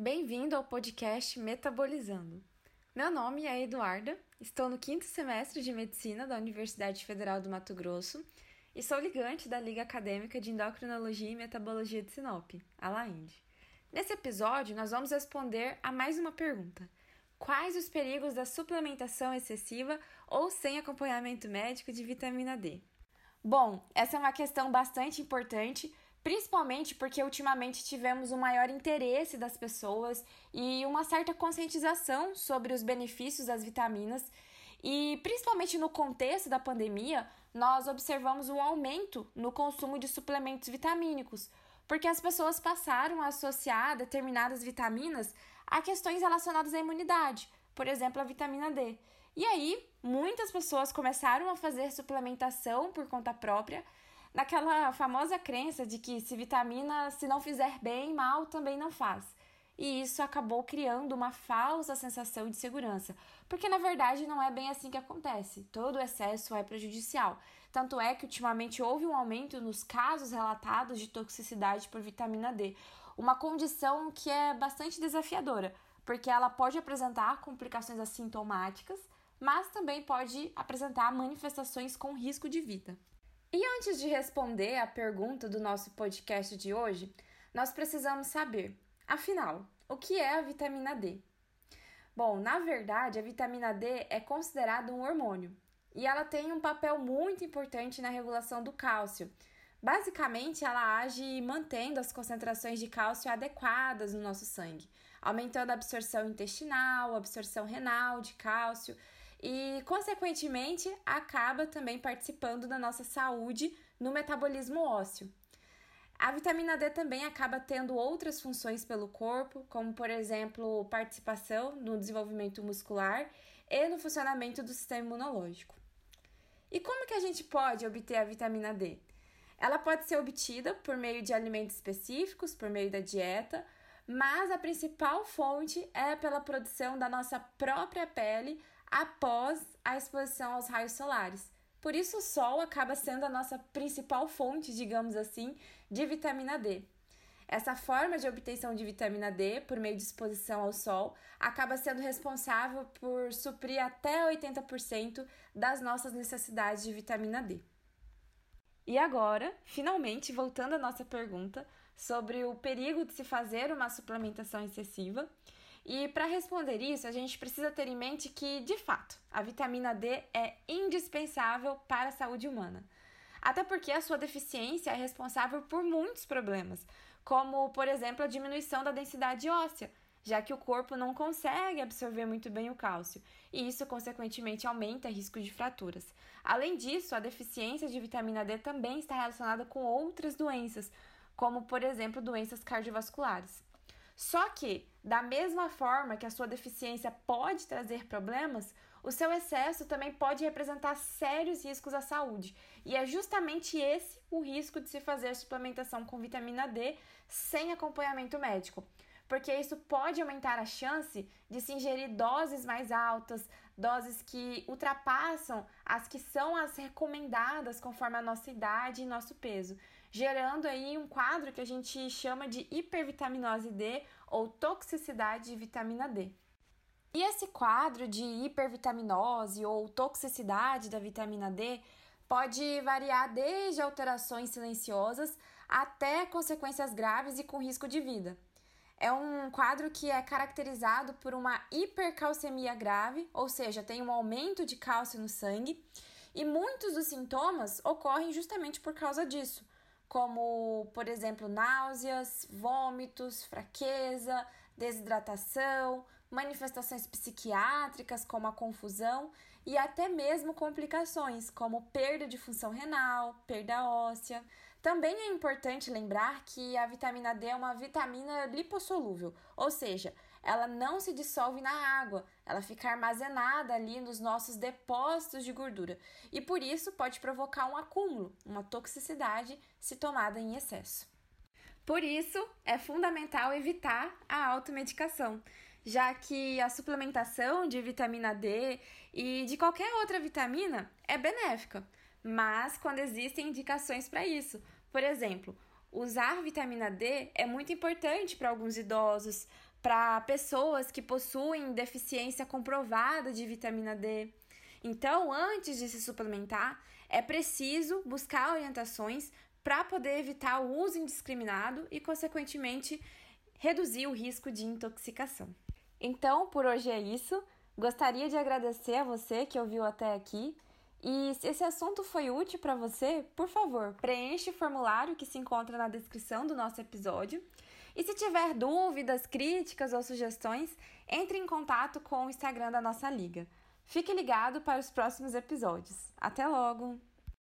Bem-vindo ao podcast Metabolizando. Meu nome é Eduarda, estou no quinto semestre de Medicina da Universidade Federal do Mato Grosso e sou ligante da Liga Acadêmica de Endocrinologia e Metabologia de Sinop, a LAIND. Nesse episódio, nós vamos responder a mais uma pergunta. Quais os perigos da suplementação excessiva ou sem acompanhamento médico de vitamina D? Bom, essa é uma questão bastante importante, principalmente porque ultimamente tivemos um maior interesse das pessoas e uma certa conscientização sobre os benefícios das vitaminas. E principalmente no contexto da pandemia, nós observamos um aumento no consumo de suplementos vitamínicos, porque as pessoas passaram a associar determinadas vitaminas a questões relacionadas à imunidade, por exemplo, a vitamina D. E aí, muitas pessoas começaram a fazer suplementação por conta própria, naquela famosa crença de que se vitamina, se não fizer bem, mal também não faz. E isso acabou criando uma falsa sensação de segurança, porque na verdade não é bem assim que acontece. Todo excesso é prejudicial. Tanto é que ultimamente houve um aumento nos casos relatados de toxicidade por vitamina D, uma condição que é bastante desafiadora, porque ela pode apresentar complicações assintomáticas mas também pode apresentar manifestações com risco de vida. E antes de responder à pergunta do nosso podcast de hoje, nós precisamos saber, afinal, o que é a vitamina D? Bom, na verdade, a vitamina D é considerada um hormônio e ela tem um papel muito importante na regulação do cálcio. Basicamente, ela age mantendo as concentrações de cálcio adequadas no nosso sangue, aumentando a absorção intestinal, a absorção renal de cálcio e, consequentemente, acaba também participando da nossa saúde no metabolismo ósseo. A vitamina D também acaba tendo outras funções pelo corpo, como por exemplo, participação no desenvolvimento muscular e no funcionamento do sistema imunológico. E como que a gente pode obter a vitamina D? Ela pode ser obtida por meio de alimentos específicos, por meio da dieta, mas a principal fonte é pela produção da nossa própria pele após a exposição aos raios solares. Por isso, o sol acaba sendo a nossa principal fonte, digamos assim, de vitamina D. Essa forma de obtenção de vitamina D por meio de exposição ao sol acaba sendo responsável por suprir até 80% das nossas necessidades de vitamina D. E agora, finalmente, voltando à nossa pergunta sobre o perigo de se fazer uma suplementação excessiva, e para responder isso, a gente precisa ter em mente que, de fato, a vitamina D é indispensável para a saúde humana. Até porque a sua deficiência é responsável por muitos problemas, como, por exemplo, a diminuição da densidade óssea, já que o corpo não consegue absorver muito bem o cálcio, e isso, consequentemente, aumenta o risco de fraturas. Além disso, a deficiência de vitamina D também está relacionada com outras doenças, como, por exemplo, doenças cardiovasculares. Só que, da mesma forma que a sua deficiência pode trazer problemas, o seu excesso também pode representar sérios riscos à saúde. E é justamente esse o risco de se fazer suplementação com vitamina D sem acompanhamento médico porque isso pode aumentar a chance de se ingerir doses mais altas, doses que ultrapassam as que são as recomendadas conforme a nossa idade e nosso peso, gerando aí um quadro que a gente chama de hipervitaminose D ou toxicidade de vitamina D. E esse quadro de hipervitaminose ou toxicidade da vitamina D pode variar desde alterações silenciosas até consequências graves e com risco de vida. É um quadro que é caracterizado por uma hipercalcemia grave, ou seja, tem um aumento de cálcio no sangue, e muitos dos sintomas ocorrem justamente por causa disso, como, por exemplo, náuseas, vômitos, fraqueza, desidratação, manifestações psiquiátricas como a confusão e até mesmo complicações como perda de função renal, perda óssea. Também é importante lembrar que a vitamina D é uma vitamina lipossolúvel, ou seja, ela não se dissolve na água, ela fica armazenada ali nos nossos depósitos de gordura e por isso pode provocar um acúmulo, uma toxicidade se tomada em excesso. Por isso, é fundamental evitar a automedicação, já que a suplementação de vitamina D e de qualquer outra vitamina é benéfica, mas quando existem indicações para isso. Por exemplo, usar vitamina D é muito importante para alguns idosos, para pessoas que possuem deficiência comprovada de vitamina D. Então, antes de se suplementar, é preciso buscar orientações para poder evitar o uso indiscriminado e, consequentemente, reduzir o risco de intoxicação. Então, por hoje é isso. Gostaria de agradecer a você que ouviu até aqui. E se esse assunto foi útil para você, por favor, preencha o formulário que se encontra na descrição do nosso episódio. E se tiver dúvidas, críticas ou sugestões, entre em contato com o Instagram da nossa liga. Fique ligado para os próximos episódios. Até logo!